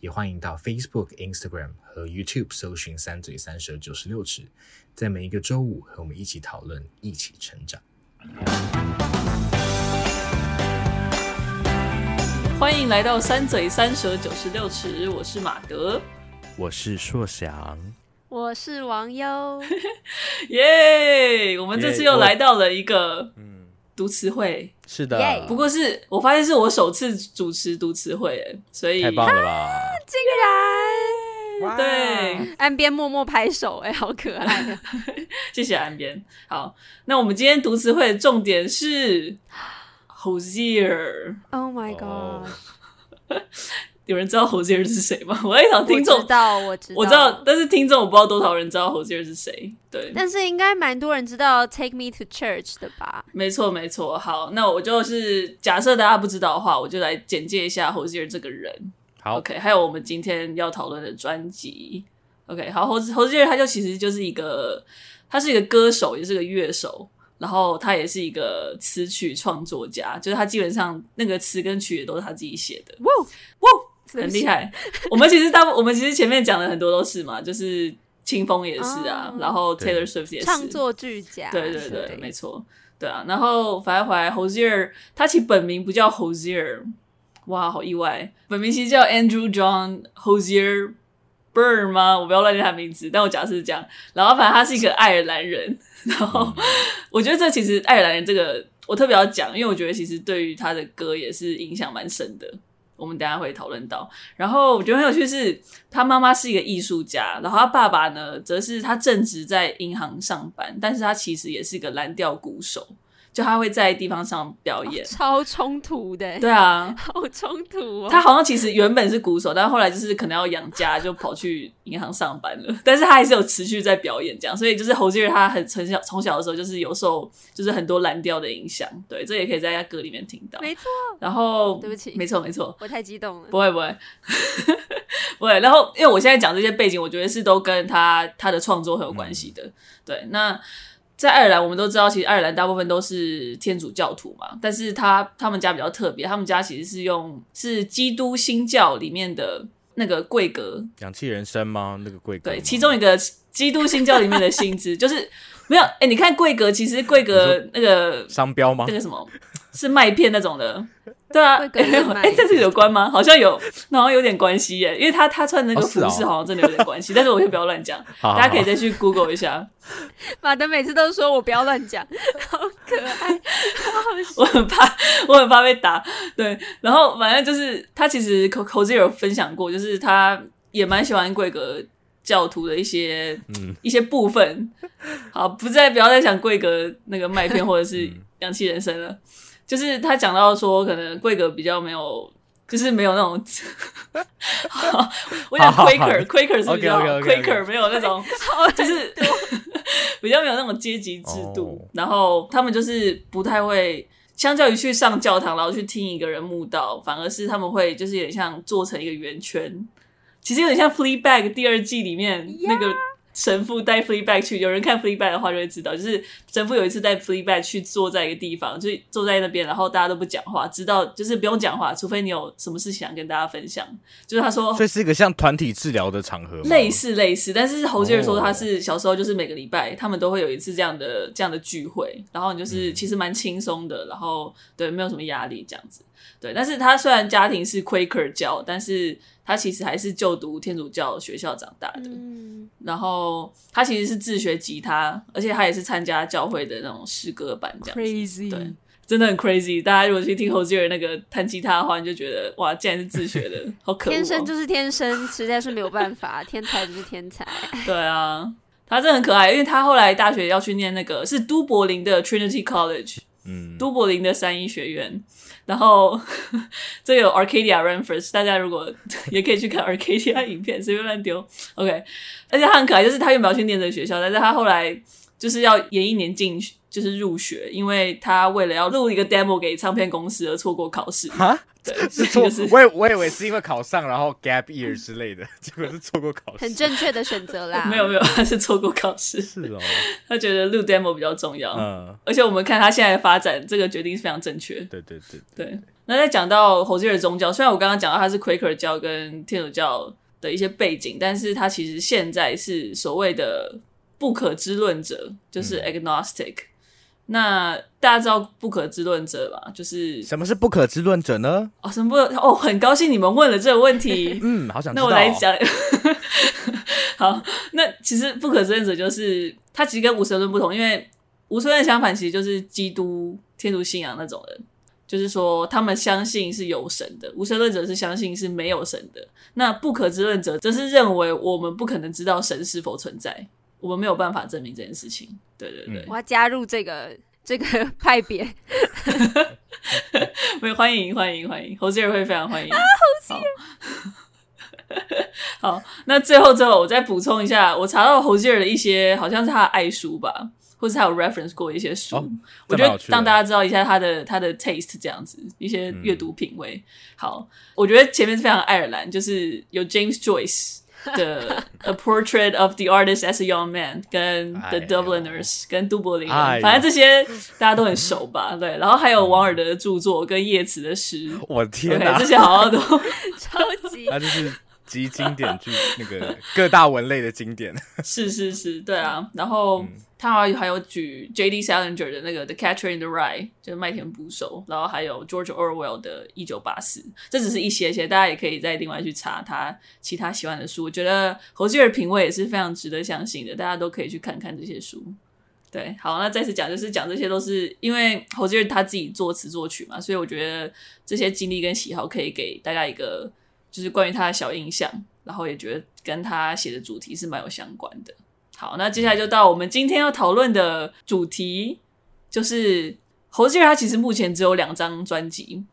也欢迎到 Facebook、Instagram 和 YouTube 搜寻“三嘴三舌九十六尺”，在每一个周五和我们一起讨论，一起成长。欢迎来到“三嘴三舌九十六尺”，我是马德，我是硕翔，我是王优。耶！yeah, 我们这次又来到了一个嗯读词汇。是的.不过是我发现是我首次主持读词汇，哎，所以太棒了吧！竟然对，岸边默默拍手，哎，好可爱，谢谢岸边。好，那我们今天读词会的重点是 Hosier。Oh my god！有人知道 Hosier 是谁吗？我在想听众知道，我知道，我知道，但是听众我不知道多少人知道 Hosier 是谁。对，但是应该蛮多人知道 Take Me to Church 的吧？没错，没错。好，那我就是假设大家不知道的话，我就来简介一下 Hosier 这个人。好，OK，还有我们今天要讨论的专辑。OK，好，Hozier 他就其实就是一个，他是一个歌手，也是个乐手，然后他也是一个词曲创作家，就是他基本上那个词跟曲也都是他自己写的。哇哇！很厉害，我们其实大部我们其实前面讲的很多都是嘛，就是清风也是啊，然后 Taylor Swift 也是。创作俱佳，对对对，没错，对啊，然后反正回来 Hozier，他其实本名不叫 Hozier，哇，好意外，本名其实叫 Andrew John Hosier Byrne 吗？我不要乱念他名字，但我假设是这样，然后反正他是一个爱尔兰人，然后我觉得这其实爱尔兰人这个我特别要讲，因为我觉得其实对于他的歌也是影响蛮深的。我们等下会讨论到，然后我觉得很有趣是，他妈妈是一个艺术家，然后他爸爸呢，则是他正职在银行上班，但是他其实也是一个蓝调鼓手。就他会在地方上表演，哦、超冲突的。对啊，好冲突哦。他好像其实原本是鼓手，但后来就是可能要养家，就跑去银行上班了。但是他还是有持续在表演这样，所以就是 Hozier 他很从小从小的时候就是有受就是很多蓝调的影响。对，这也可以在他歌里面听到。没错。然后对不起，没错没错，我太激动了。不会不会 不会。然后因为我现在讲这些背景，我觉得是都跟他他的创作很有关系的。嗯、对，那。在爱尔兰，我们都知道，其实爱尔兰大部分都是天主教徒嘛。但是他他们家比较特别，他们家其实是用是基督新教里面的那个贵格，氧气人生吗？那个贵格？对，其中一个基督新教里面的薪资 就是没有。哎、欸，你看贵格，其实贵格那个商标吗？那个什么是麦片那种的。对啊，哎、欸，这是有关吗？好像有，好像有点关系耶，因为他他穿的那个服饰好像真的有点关系，哦哦、但是我就不要乱讲，大家可以再去 Google 一下。马德每次都说我不要乱讲，好可爱。我很怕，我很怕被打。对，然后反正就是他其实 Hozier 有分享过，就是他也蛮喜欢贵格教徒的一些、嗯、一些部分。好，不再不要再讲贵格那个麦片或者是氧气人生了。就是他讲到说，可能贵格比较没有，就是没有那种，好我讲 Quaker，Quaker 是比较 Quaker 没有那种，就是 比较没有那种阶级制度。Oh. 然后他们就是不太会，相较于去上教堂，然后去听一个人慕道，反而是他们会就是有点像做成一个圆圈，其实有点像 Fleabag 第二季里面那个。神父带 Fleabag 去，有人看 Fleabag 的话就会知道，就是神父有一次带 Fleabag 去坐在一个地方，就坐在那边，然后大家都不讲话，直到就是不用讲话，除非你有什么事情想跟大家分享。就是他说，这是一个像团体治疗的场合吗？类似类似，但是 Hozier 说他是小时候就是每个礼拜他们都会有一次这样的这样的聚会，然后你就是其实蛮轻松的，然后对，没有什么压力这样子。对，但是他虽然家庭是 Quaker 教，但是他其实还是就读天主教学校长大的。嗯，然后他其实是自学吉他，而且他也是参加教会的那种诗歌班这样子。Crazy，对，真的很 crazy。大家如果去听 Hozier 那个弹吉他的话，你就觉得哇，竟然是自学的，好可恶哦。天生就是天生，实在是没有办法，天才就是天才。对啊，他真的很可爱，因为他后来大学要去念那个是都柏林的 Trinity College，嗯，都柏林的三一学院。然后这有 Arcadia Ramfors，大家如果也可以去看 Arcadia 影片，随便乱丢。OK，而且他很可爱，就是他原本要去念这个学校，但是他后来就是要延一年进去就是入学，因为他为了要录一个 demo 给唱片公司而错过考试。啊，对，是错、就是，我以我以为是因为考上，然后 gap year 之类的，结果是错过考试。很正确的选择啦。没有没有，他是错过考试。是哦，他觉得录 demo 比较重要。嗯，而且我们看他现在的发展，这个决定是非常正确。对对对对，对。那在讲到侯吉尔宗教，虽然我刚刚讲到他是 Quaker 教跟天主教的一些背景，但是他其实现在是所谓的不可知论者，就是 agnostic。嗯那大家知道不可知论者吧？就是什么是不可知论者呢？哦，什么不？哦，很高兴你们问了这个问题。嗯，好想知道。那我来讲。好，那其实不可知论者就是他其实跟无神论不同，因为无神论相反，其实就是基督天主信仰那种人，就是说他们相信是有神的。无神论者是相信是没有神的。那不可知论者则是认为我们不可能知道神是否存在。我们没有办法证明这件事情。对对对，我要加入这个 这个派别。没有，欢迎欢迎欢迎，侯吉尔会非常欢迎啊，侯吉尔。好，好，那最后最后我再补充一下，我查到侯吉尔的一些好像是他的爱书吧，或是他有 reference 过一些书，哦、我觉得让大家知道一下他的他的 taste 这样子一些阅读品味。嗯、好，我觉得前面是非常爱尔兰，就是有 James Joyce。的 A Portrait of the Artist as a Young Man，跟 The Dubliners，跟都柏林人，反正这些大家都很熟吧？对，然后还有王尔德的著作跟叶慈的诗，我天哪，这些好像都 超级，他就是集经典剧那个各大文类的经典，是是是，对啊，然后。他还有举 J.D. Salinger 的那个《The Catcher in the Rye》，就是麦田捕手，然后还有 George Orwell 的《一九八四》，这只是一些些，大家也可以再另外去查他其他喜欢的书。我觉得侯吉尔品味也是非常值得相信的，大家都可以去看看这些书。对，好，那再次讲，就是讲这些都是因为侯吉尔他自己作词作曲嘛，所以我觉得这些经历跟喜好可以给大家一个就是关于他的小印象，然后也觉得跟他写的主题是蛮有相关的。好，那接下来就到我们今天要讨论的主题，就是侯吉尔他其实目前只有两张专辑，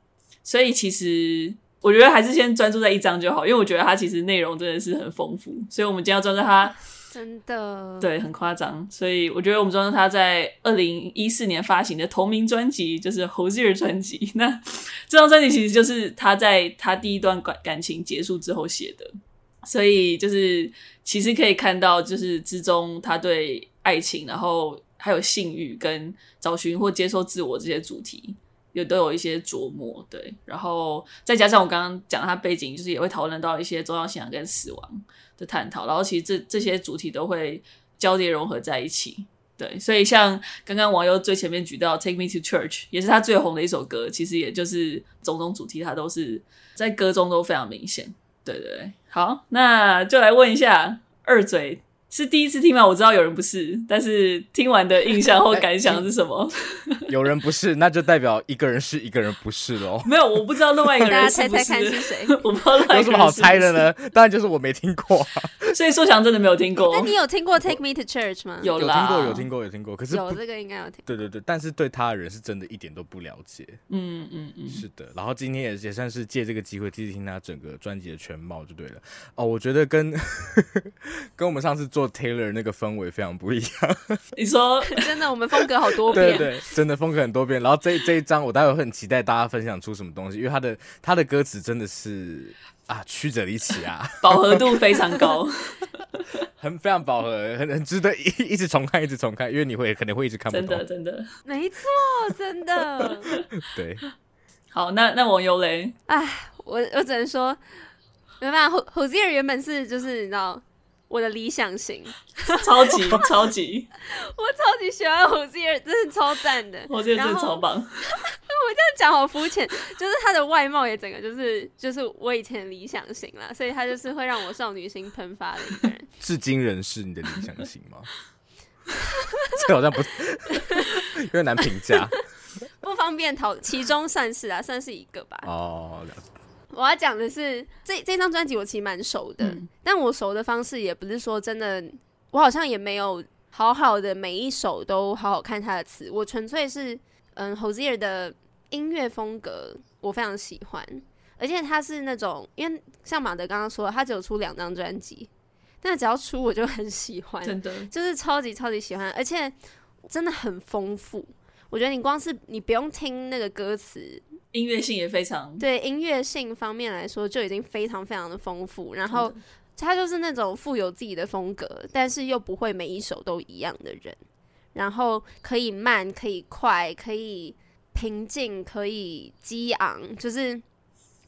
所以其实我觉得还是先专注在一张就好，因为我觉得他其实内容真的是很丰富，所以我们今天要专注他 真的对很夸张，所以我觉得我们专注他在二零一四年发行的同名专辑，就是侯吉尔专辑。那这张专辑其实就是他在他第一段感感情结束之后写的。所以就是，其实可以看到，就是之中他对爱情，然后还有性欲跟找寻或接受自我这些主题，也都有一些琢磨。对，然后再加上我刚刚讲他背景，就是也会讨论到一些宗教信仰跟死亡的探讨。然后其实这这些主题都会交叠融合在一起。对，所以像刚刚网友最前面举到《Take Me to Church》，也是他最红的一首歌。其实也就是种种主题，他都是在歌中都非常明显。对对对，好，那就来问一下二嘴。是第一次听吗？我知道有人不是，但是听完的印象或 感想是什么？有人不是，那就代表一个人是 一个人不是喽。没有，我不知道另外一个人是不是。大家猜猜看是谁？我不知道是是有什么好猜的呢？当然就是我没听过、啊。所以说祥真的没有听过。那你有听过《Take Me to Church》吗？有啦，有听过，有听过，有听过。可是有这个应该有听。对对对，但是对他的人是真的一点都不了解。嗯嗯嗯，是的。然后今天也也算是借这个机会，继续听他整个专辑的全貌就对了。哦，我觉得跟跟我们上次做 Taylor 那个。氛围非常不一样。你说 真的，我们风格好多变。对对，真的风格很多变。然后这这一张，我待会很期待大家分享出什么东西，因为他的他的歌词真的是啊曲折离奇啊，饱和度非常高，很非常饱和，很很值得一一直重看，一直重看，因为你会可能会一直看不懂。真的真的，没错，真的。对，好，那那网友嘞？哎，我我只能说，没办法，侯侯吉尔原本是就是你知道。我的理想型，超 级超级，我超级喜欢侯吉尔，真是超赞的。我觉得真的超棒。我这样讲好肤浅，就是他的外貌也整个就是就是我以前的理想型啦，所以他就是会让我少女心喷发的一个人。至今仍是你的理想型吗？这好像不是，有点难评价，不方便讨，其中算是啊，算是一个吧。哦。我要讲的是，这这张专辑我其实蛮熟的，嗯，但我熟的方式也不是说真的，我好像也没有好好的每一首都好好看他的词，我纯粹是嗯，侯吉尔的音乐风格我非常喜欢，而且他是那种，因为像马德刚刚说的，他只有出两张专辑，但只要出我就很喜欢，真的就是超级超级喜欢，而且。真的很丰富。我觉得你光是你不用听那个歌词，音乐性也非常对，音乐性方面来说就已经非常非常的丰富。然后他就是那种富有自己的风格，但是又不会每一首都一样的人。然后可以慢，可以快，可以平静，可以激昂，就是。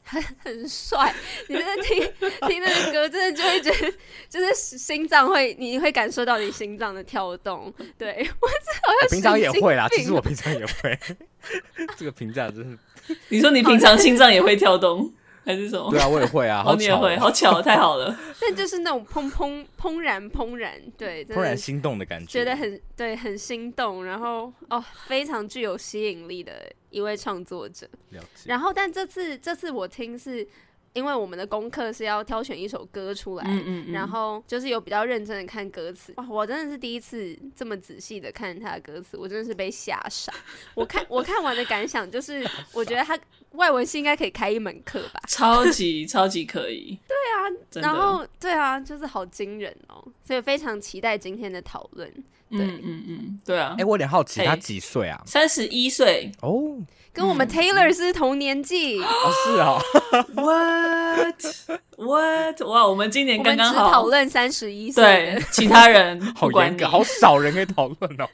很很帅，你真的听听那个歌，真的就会觉得，就是心脏会，你会感受到你心脏的跳动。对，我好像平常也会啦，其实我平常也会。这个评价真是，你说你平常心脏也会跳动？还是什么？对啊，我也会啊。哦，你也会，好巧，太好了。但就是那种砰砰怦然怦然，对，怦然心动的感觉，觉得很对，很心动，然后哦，非常具有吸引力的一位创作者。然后，但这次这次我听是。因为我们的功课是要挑选一首歌出来，嗯嗯嗯，然后就是有比较认真的看歌词。哇，我真的是第一次这么仔细的看他的歌词，我真的是被吓傻。我看我看完的感想就是，我觉得他外文系应该可以开一门课吧，超级超级可以。对啊，然后对啊，就是好惊人哦，所以非常期待今天的讨论。对，嗯嗯嗯，对啊。哎，我有点好奇，他几岁啊？三十一岁哦。跟我们 Taylor 是同年纪哦，是 啊，What What？哇，我们今年刚刚好讨论三十一岁，对，其他人 好严格，好少人可以讨论哦。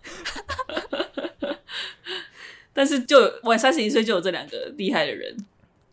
但是就我三十一岁就有这两个厉害的人，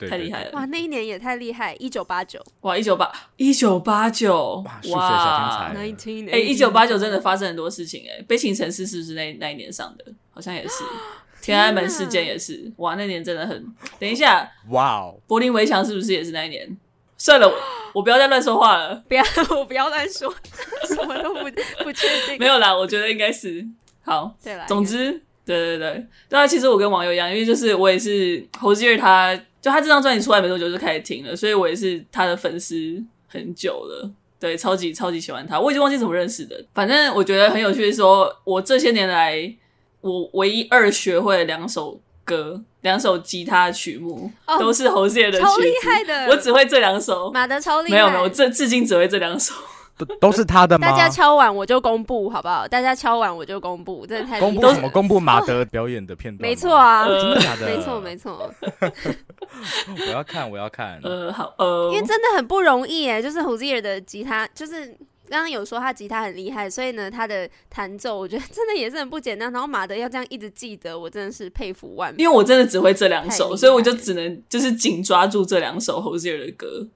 太厉害了！哇，那一年也太厉害，一九八九，哇，一九八一九八九，哇，哎，一九八九真的发生很多事情哎，悲情城市是不是那那一年上的？好像也是。天安门事件也是，哇，那年真的很。等一下，哇哦，柏林围墙是不是也是那一年？算了，我不要再乱说话了。不要，我不要乱说，什么都不不确定。没有啦，我觉得应该是好。对啦，总之，对对对，对啊，其实我跟网友一样，因为就是我也是侯吉尔，他就他这张专辑出来没多久就开始听了，所以我也是他的粉丝很久了。对，超级超级喜欢他，我已经忘记怎么认识的。反正我觉得很有趣的是说，我这些年来。我唯一二学会的两首歌，两首吉他曲目、oh, 都是侯谢的曲子，超厉害的。我只会这两首，马德超厉害。没有没有，我这至今只会这两首，都都是他的吗？大家敲碗我就公布，好不好？大家敲碗我就公布，真的太公布什么？公布马德表演的片段？没错啊，真的假的？没错没错。我要看，我要看。呃，好，呃，因为真的很不容易哎，就是侯谢的吉他，就是。刚刚有说他吉他很厉害，所以呢，他的弹奏我觉得真的也是很不简单。然后马德要这样一直记得，我真的是佩服万分。因为我真的只会这两首，所以我就只能就是紧抓住这两首侯谢尔的歌。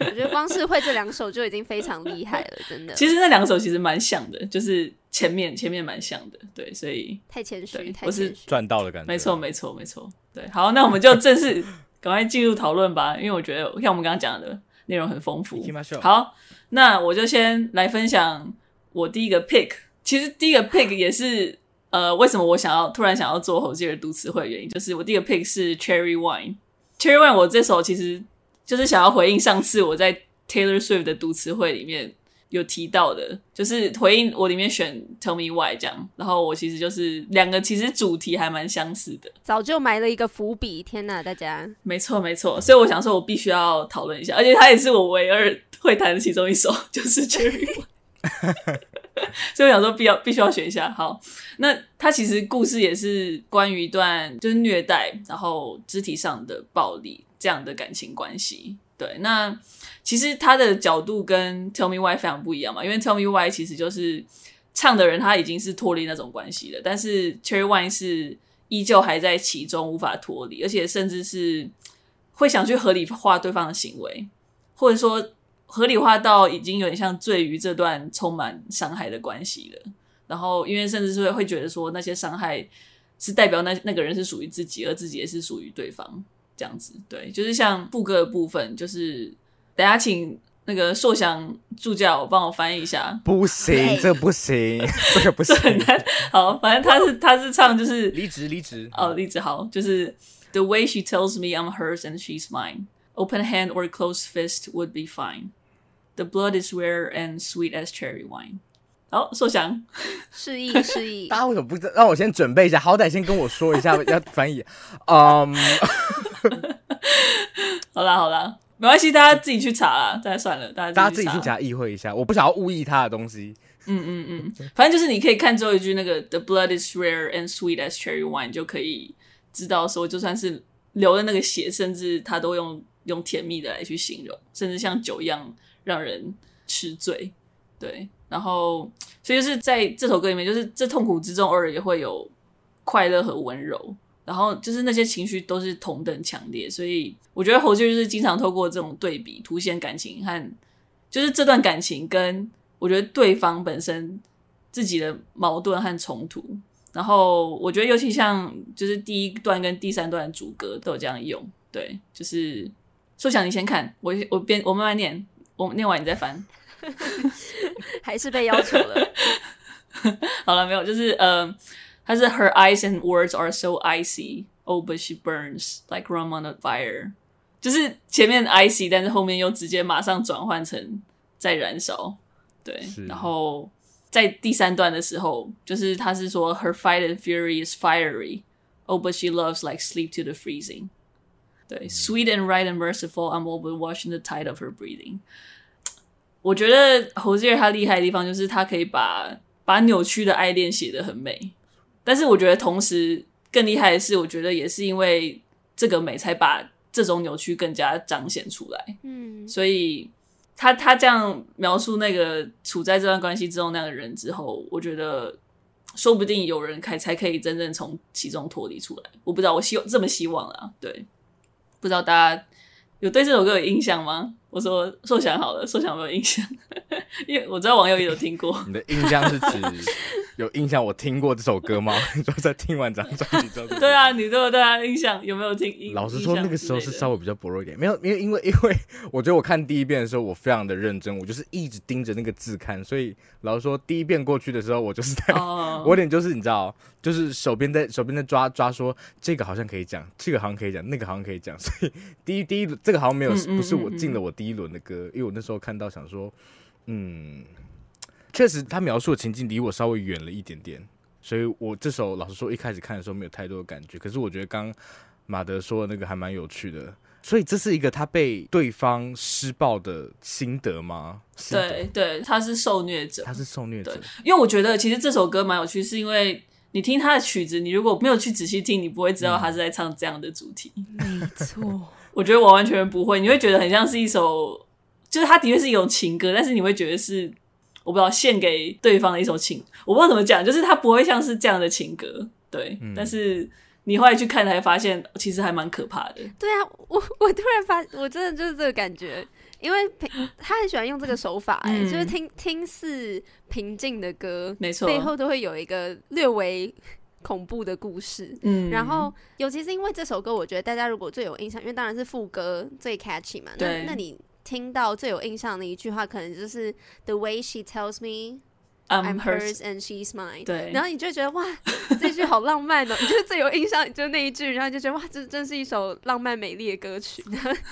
我觉得光是会这两首就已经非常厉害了，真的。其实那两首其实蛮像的，就是前面前面蛮像的，对，所以太谦虚，我是赚到了感觉。没错，没错，没错。对，好，那我们就正式赶快进入讨论吧，因为我觉得像我们刚刚讲的内容很丰富。好。那我就先来分享我第一个 pick。其实第一个 pick 也是呃，为什么我想要突然想要做侯谢尔读词会的原因，就是我第一个 pick 是 Cherry Wine。Cherry Wine 我这首其实就是想要回应上次我在 Taylor Swift 的读词会里面有提到的，就是回应我里面选 Tell Me Why 这样。然后我其实就是两个其实主题还蛮相似的，早就埋了一个伏笔。天哪，大家！没错没错，所以我想说我必须要讨论一下，而且它也是我唯二。会弹的其中一首 就是 Cherry Wine，所以我想说必要必须要学一下。好，那他其实故事也是关于一段就是虐待，然后肢体上的暴力这样的感情关系。对，那其实他的角度跟 Tell Me Why 非常不一样嘛，因为 Tell Me Why 其实就是唱的人他已经是脱离那种关系了，但是 Cherry One 是依旧还在其中无法脱离，而且甚至是会想去合理化对方的行为，或者说。合理化到已经有点像醉于这段充满伤害的关系了，然后因为甚至是会会觉得说那些伤害是代表那那个人是属于自己，而自己也是属于对方这样子。对，就是像副歌的部分，就是等下请那个硕翔助教帮我翻译一下。不行，这不行，这个不行。很难。好，反正他是他是唱就是离职离职哦，离职好，就是 The way she tells me I'm hers and she's mine, open hand or closed fist would be fine. The blood is rare and sweet as cherry wine。好，硕翔，示意 示意。大家为什么不让我先准备一下？好歹先跟我说一下要 翻译。嗯，好啦好啦，没关系，大家自己去查啦。大家算了，大家大家自己去查意会一下。我不想要误译他的东西。嗯嗯嗯，反正就是你可以看最后一句那个 “The blood is rare and sweet as cherry wine”，就可以知道说，就算是流的那个血，甚至他都用用甜蜜的来去形容，甚至像酒一样让人吃醉。对，然后所以就是在这首歌里面，就是这痛苦之中偶尔也会有快乐和温柔，然后就是那些情绪都是同等强烈。所以我觉得侯爵就是经常透过这种对比，凸显感情和就是这段感情跟。我觉得对方本身自己的矛盾和冲突，然后我觉得尤其像就是第一段跟第三段主歌都有这样用，对，就是说想你先看，我我边我慢慢念，我念完你再翻，还是被要求了。好了，没有，就是呃，他是 Her eyes and words are so icy, oh but she burns like rum on a fire，就是前面 icy，但是后面又直接马上转换成在燃烧。对，然后在第三段的时候，就是他是说，Her fight and fury is fiery, oh but she loves like sleep to the freezing。 对、嗯、，Sweet and right and merciful, I'm over watching the tide of her breathing。我觉得侯吉尔他厉害的地方就是他可以把把扭曲的爱恋写得很美，但是我觉得同时更厉害的是，我觉得也是因为这个美才把这种扭曲更加彰显出来。嗯，所以。他他这样描述那个处在这段关系之中那个人之后，我觉得说不定有人才才可以真正从其中脱离出来。我不知道，我希望这么希望啊，对，不知道大家有对这首歌有印象吗？我说受想好了，受想有没有印象？因为我知道网友也有听过。你的印象是指有印象？我听过这首歌吗？你说在听完这张专辑之后，对啊，你对我对他，印象有没有听？老实说，那个时候是稍微比较薄弱一点，没有，因为因为因为我觉得我看第一遍的时候，我非常的认真，我就是一直盯着那个字看，所以老实说，第一遍过去的时候，我就是在，oh. 我有点就是你知道，就是手边在手边在抓抓说，这个好像可以讲，这个好像可以讲，那个好像可以讲，所以第一第一这个好像没有，嗯嗯嗯嗯不是我进了我。第一轮的歌，因为我那时候看到想说，嗯，确实他描述的情境离我稍微远了一点点，所以我这首老实说一开始看的时候没有太多的感觉。可是我觉得刚马德说的那个还蛮有趣的，所以这是一个他被对方施暴的心得吗？对对，他是受虐者，他是受虐者。因为我觉得其实这首歌蛮有趣，是因为你听他的曲子，你如果没有去仔细听，你不会知道他是在唱这样的主题。嗯、没错。我觉得我完全不会，你会觉得很像是一首，就是它的确是一种情歌，但是你会觉得是我不知道献给对方的一首情，我不知道怎么讲，就是它不会像是这样的情歌，对。嗯、但是你后来去看才发现，其实还蛮可怕的。对啊，我我突然发，我真的就是这个感觉，因为平他很喜欢用这个手法、欸，哎、嗯，就是听听似平静的歌，没错，背后都会有一个略微。恐怖的故事，嗯，然后尤其是因为这首歌，我觉得大家如果最有印象，因为当然是副歌最 catchy 嘛，对。那那你听到最有印象的一句话，可能就是 The way she tells me I'm hers and she's mine，对，然后你就觉得哇，这句好浪漫哦，你就是最有印象，就是那一句，然后就觉得哇，这真是一首浪漫美丽的歌曲，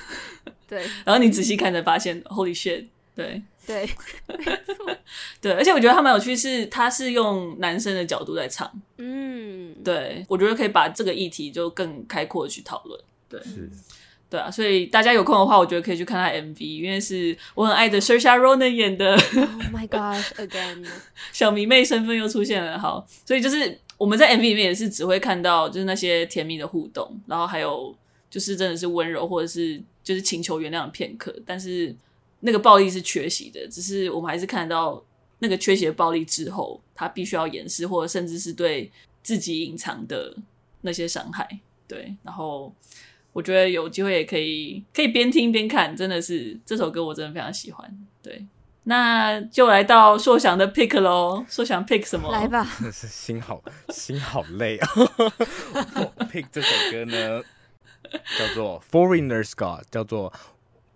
对，然后你仔细看才发现，Holy shit，对。对，没错，对，而且我觉得他蛮有趣，是他是用男生的角度在唱，嗯，对，我觉得可以把这个议题就更开阔的去讨论，对，是，对啊，所以大家有空的话，我觉得可以去看他 MV，因为是我很爱的 Saoirse Ronan 演的，Oh my gosh，again，小迷妹身份又出现了，好，所以就是我们在 MV 里面也是只会看到就是那些甜蜜的互动，然后还有就是真的是温柔或者是就是请求原谅的片刻，但是。那个暴力是缺席的，只是我们还是看到那个缺席的暴力之后，他必须要掩饰，或者甚至是对自己隐藏的那些伤害。对，然后我觉得有机会也可以可以边听边看，真的是这首歌我真的非常喜欢。对，那就来到硕翔的 pick 喽，硕翔 pick 什么？来吧，真的是心好心好累啊！pick 这首歌呢，叫做 Foreigner's God，叫做。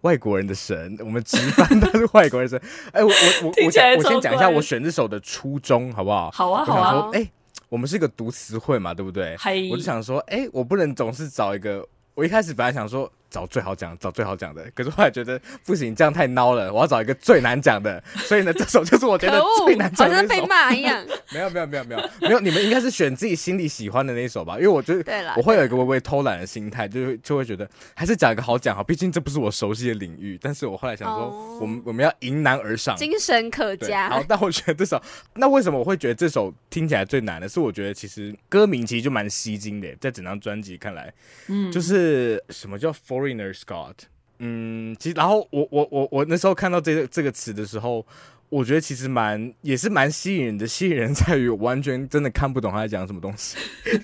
外国人的神，我们值班都是外国人神。哎、欸，我我我我我先讲一下我选这首的初衷，好不好？好啊，好啊。哎、欸，我们是一个读词汇嘛，对不对？我就想说，哎、欸，我不能总是找一个。我一开始本来想说，找最好讲，找最好讲的。可是后来觉得不行，这样太孬了，我要找一个最难讲的。所以呢，这首就是我觉得最难讲的。好像被骂一样。没有没有没有没有没有，你们应该是选自己心里喜欢的那一首吧？因为我觉得我会有一个微微偷懒的心态，就会就会觉得还是讲一个好讲好，毕竟这不是我熟悉的领域。但是我后来想说，我们我们要迎难而上，精神可嘉。好，但我觉得这首，那为什么我会觉得这首听起来最难的？是我觉得其实歌名其实就蛮吸睛的，在整张专辑看来，嗯，就是什么叫 Foreigner Scott，。嗯，其实，然后我我我我那时候看到这个这个词的时候。我觉得其实蛮也是蛮吸引人的，吸引人在于完全真的看不懂他在讲什么东西，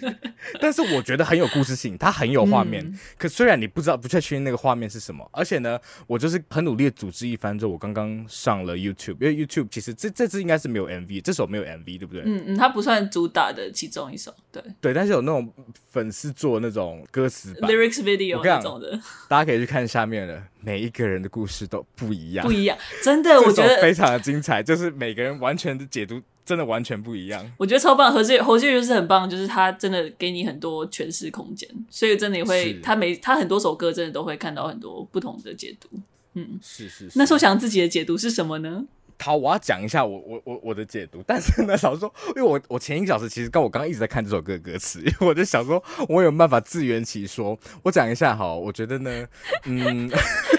但是我觉得很有故事性，它很有画面。嗯、可虽然你不知道不确定那个画面是什么，而且呢，我就是很努力的组织一番之后，我刚刚上了 YouTube，因为 YouTube 其实这这支应该是没有 MV，这首没有 MV，对不对？嗯嗯，它不算主打的其中一首，对对，但是有那种粉丝做那种歌词 lyrics video 那种的，大家可以去看下面的。每一个人的故事都不一样，不一样，真的，我觉得非常的精彩。就是每个人完全的解读，真的完全不一样。我觉得超棒，何志何志就是很棒，就是他真的给你很多诠释空间，所以真的也会他每他很多首歌真的都会看到很多不同的解读。嗯，是是是。那寿祥自己的解读是什么呢？好，我要讲一下我我我我的解读，但是呢，老实说，因为我我前一个小时其实跟我刚刚一直在看这首歌的歌词，因为我就想说，我有办法自圆其说。我讲一下哈，我觉得呢，嗯，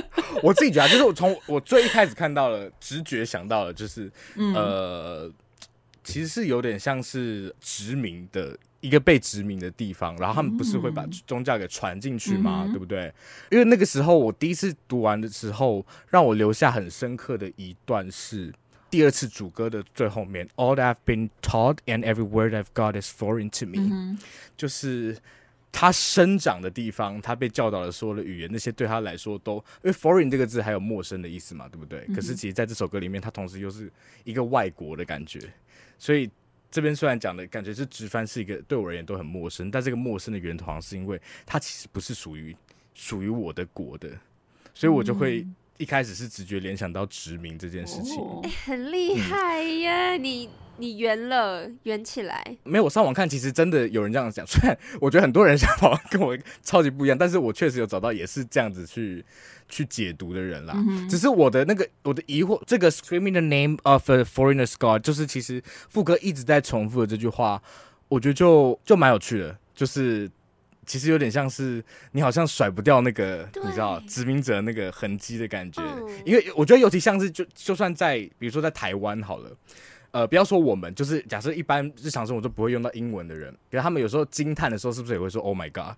我自己觉得就是我从我最一开始看到了，直觉想到了，就是、嗯、呃，其实是有点像是殖民的。一个被殖民的地方，然后他们不是会把宗教给传进去吗？嗯、对不对？因为那个时候我第一次读完的时候，让我留下很深刻的一段是第二次主歌的最后面，All that I've been taught and every word I've got is foreign to me，、嗯、就是他生长的地方，他被教导的所有的语言，那些对他来说都，因为 foreign 这个字还有陌生的意思嘛，对不对？嗯、可是其实在这首歌里面，它同时又是一个外国的感觉，所以。这边虽然讲的感觉是直翻是一个对我而言都很陌生，但这个陌生的源头好像是因为它其实不是属于属于我的国的，所以我就会一开始是直觉联想到殖民这件事情。欸、很厉害呀，嗯、你你圆了圆起来。没有，我上网看，其实真的有人这样讲。虽然我觉得很多人想法跟我超级不一样，但是我确实有找到也是这样子去。去解读的人啦，嗯、只是我的那个我的疑惑，这个 Screaming the name of a foreigner's God，就是其实副歌一直在重复的这句话，我觉得就就蛮有趣的，就是其实有点像是你好像甩不掉那个你知道殖民者那个痕迹的感觉，嗯、因为我觉得尤其像是就就算在比如说在台湾好了，呃，不要说我们，就是假设一般日常生活都不会用到英文的人，比如他们有时候惊叹的时候，是不是也会说 Oh my God？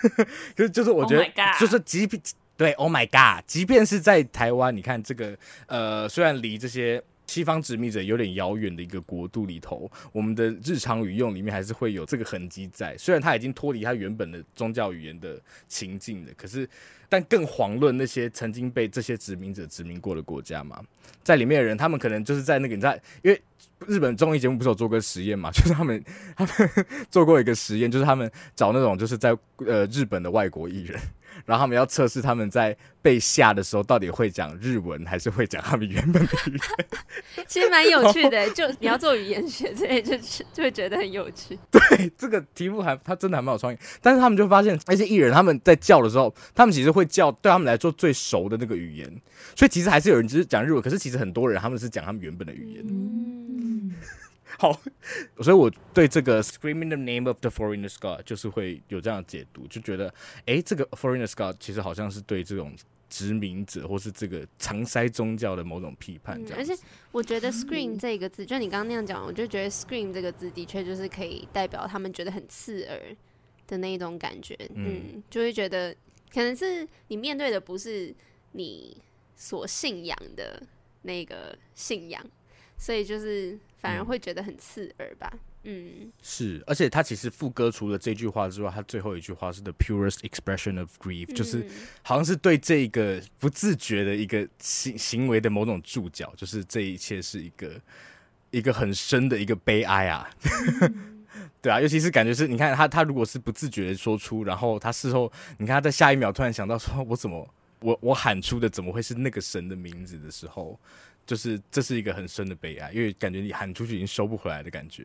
就就是我觉得就是即便。对，Oh my God！即便是在台湾，你看这个，呃，虽然离这些西方殖民者有点遥远的一个国度里头，我们的日常语用里面还是会有这个痕迹在。虽然它已经脱离它原本的宗教语言的情境了，可是，但更遑论那些曾经被这些殖民者殖民过的国家嘛，在里面的人，他们可能就是在那个你在，因为日本综艺节目不是有做过实验嘛，就是他们他们做过一个实验，就是他们找那种就是在呃日本的外国艺人。然后他们要测试他们在被吓的时候到底会讲日文还是会讲他们原本的语言。其实蛮有趣的，就你要做语言学之类，就就会觉得很有趣。对，这个题目还他真的还蛮有创意。但是他们就发现那些艺人他们在叫的时候，他们其实会叫对他们来说最熟的那个语言，所以其实还是有人只是讲日文，可是其实很多人他们是讲他们原本的语言。嗯 好，所以我对这个 Screaming the name of the foreigner's God 就是会有这样的解读，就觉得，哎，这个 foreigner's God 其实好像是对这种殖民者或是这个搪塞宗教的某种批判这样、嗯。而且我觉得 scream 这个字，就你刚刚那样讲，我就觉得 scream 这个字的确就是可以代表他们觉得很刺耳的那一种感觉，嗯，嗯，就会觉得可能是你面对的不是你所信仰的那个信仰，所以就是。反而会觉得很刺耳吧，嗯，是，而且他其实副歌除了这句话之外，他最后一句话是 the purest expression of grief，、嗯、就是好像是对这个不自觉的一个行行为的某种注脚，就是这一切是一个一个很深的一个悲哀啊，嗯、对啊，尤其是感觉是你看他他如果是不自觉的说出，然后他事后你看他在下一秒突然想到说，我怎么我我喊出的怎么会是那个神的名字的时候。就是这是一个很深的悲哀，因为感觉你喊出去已经收不回来的感觉，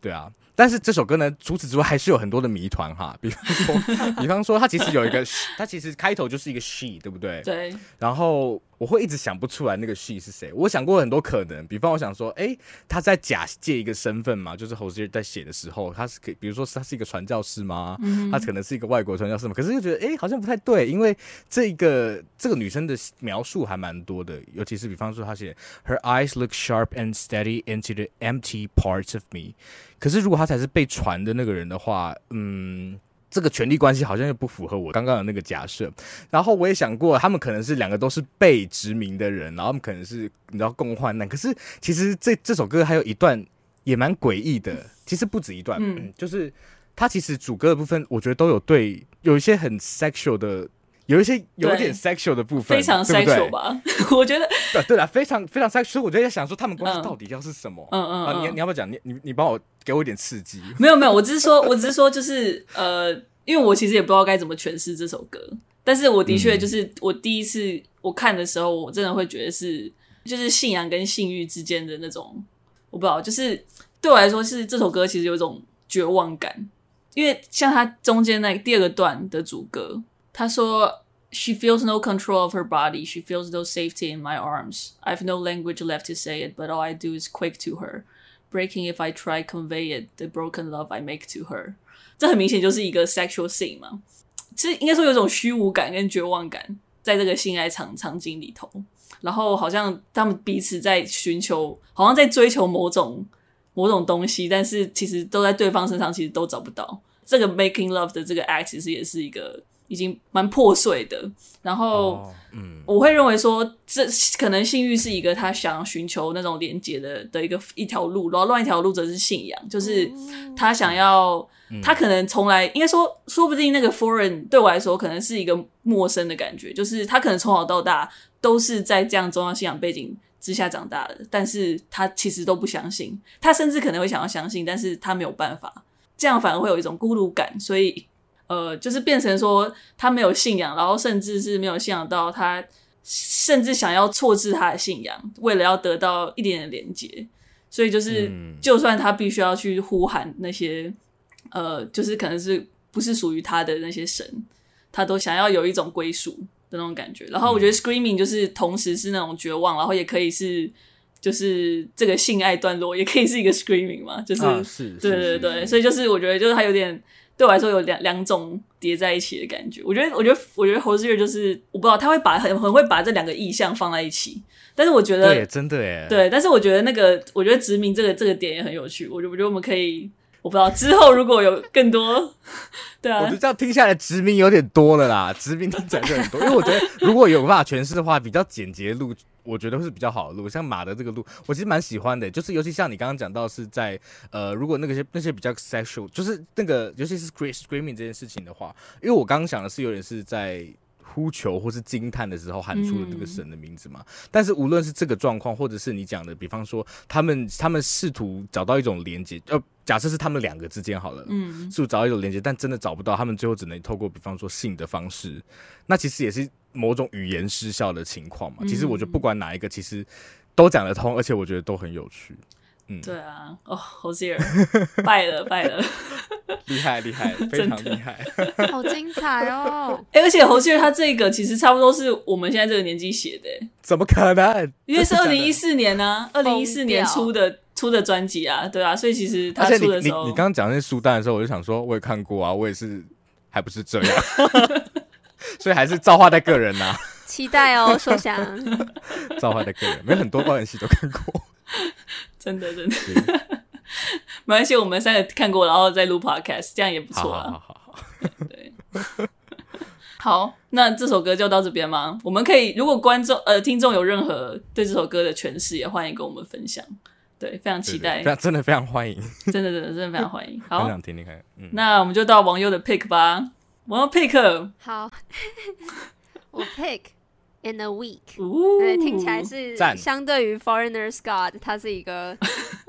对啊。但是这首歌呢，除此之外还是有很多的谜团哈，比方说，比方说它其实有一个，它其实开头就是一个 she，对不对？对。然后我会一直想不出来那个 she 是谁。我想过很多可能，比方我想说，哎，他在假借一个身份嘛，就是 Hozier 在写的时候，他是可以，比如说他是一个传教士吗？嗯。他可能是一个外国传教士嘛？可是又觉得，哎，好像不太对，因为这个这个女生的描述还蛮多的，尤其是比方说他写 Her eyes look sharp and steady into the empty parts of me。可是，如果他才是被传的那个人的话，嗯，这个权力关系好像又不符合我刚刚的那个假设。然后我也想过，他们可能是两个都是被殖民的人，然后他们可能是你知道共患难。可是其实这这首歌还有一段也蛮诡异的，其实不止一段，嗯，就是它其实主歌的部分，我觉得都有对有一些很 sexual 的。有一些有一点 sexual 的部分，非常 sexual 吧？我觉得对对啦，非常非常 sexual。所以我就在想说，他们关系到底要是什么？嗯嗯，嗯，你你要不要讲？你你你帮我给我一点刺激？没有没有，我只是说，我只是说，就是呃，因为我其实也不知道该怎么诠释这首歌，但是我的确就是我第一次我看的时候，我真的会觉得是就是信仰跟性欲之间的那种，我不知道，就是对我来说是这首歌其实有一种绝望感，因为像它中间那第二个段的主歌。他说：“She feels no control of her body. She feels no safety in my arms. I've no language left to say it, but all I do is quake to her, breaking if I try convey it. The broken love I make to her.” 这很明显就是一个 sexual scene 嘛。其实应该说有种虚无感跟绝望感在这个性爱场场景里头，然后好像他们彼此在寻求，好像在追求某种某种东西，但是其实都在对方身上，其实都找不到。这个 making love 的这个 act 其实也是一个。已经蛮破碎的，然后，嗯，我会认为说，这可能性欲是一个他想要寻求那种连接的的一个一条路，然后另外一条路则是信仰，就是他想要，他可能从来应该说，说不定那个 foreign 对我来说可能是一个陌生的感觉，就是他可能从小到大都是在这样宗教信仰背景之下长大的，但是他其实都不相信，他甚至可能会想要相信，但是他没有办法，这样反而会有一种孤独感，所以。呃，就是变成说他没有信仰，然后甚至是没有信仰到他，甚至想要错置他的信仰，为了要得到一点点连接，所以就是，就算他必须要去呼喊那些，呃，就是可能是不是属于他的那些神，他都想要有一种归属的那种感觉。然后我觉得 screaming 就是同时是那种绝望，然后也可以是就是这个性爱段落，也可以是一个 screaming 嘛，就是，啊、是对对对，所以就是我觉得就是他有点。对我来说有两两种叠在一起的感觉，我觉得，我觉得，我觉得 Hozier 就是我不知道他会把很很会把这两个意象放在一起，但是我觉得对，真的耶，对，但是我觉得那个我觉得殖民这个这个点也很有趣，我觉得我觉得我们可以，我不知道之后如果有更多，对啊，我觉得这样听下来殖民有点多了啦，殖民听起来就很多，因为我觉得如果有办法诠释的话，比较简洁路。我觉得会是比较好的路，像马的这个路，我其实蛮喜欢的。就是尤其像你刚刚讲到是在呃，如果那个些那些比较 sexual，就是那个尤其是 scream screaming 这件事情的话，因为我刚刚想的是有点是在呼求或是惊叹的时候喊出了这个神的名字嘛。嗯、但是无论是这个状况，或者是你讲的，比方说他们他们试图找到一种连接，呃，假设是他们两个之间好了，嗯，试图找到一种连接，但真的找不到，他们最后只能透过比方说性的方式，那其实也是。某种语言失效的情况嘛，其实我觉得不管哪一个，其实都讲得通，而且我觉得都很有趣。嗯，对啊，哦，Hozier 败了，败了，厉害厉害，非常厉害，好精彩哦！哎、欸，而且 Hozier 他这个其实差不多是我们现在这个年纪写的，怎么可能？因为是二零一四年呢、啊，二零一四年出的出的专辑啊，对啊，所以其实他出的时候，你刚刚讲那些书单的时候，我就想说，我也看过啊，我也是，还不是这样。所以还是造化在个人呐、啊，期待哦，说想造化在个人，没有很多高原戏都看过，真的真的，没关系，我们三个看过，然后再录 podcast，这样也不错啊。好，好，好，好，对，好，那这首歌就到这边吗？我们可以，如果观众呃听众有任何对这首歌的诠释，也欢迎跟我们分享。对，非常期待，非常真的非常欢迎，真的真的真的非常欢迎。好，想听听看，嗯，那我们就到网友的 pick 吧。网友 pick，好，我 pick in a week，对，听起来是相对于 Foreigner's God，它是一个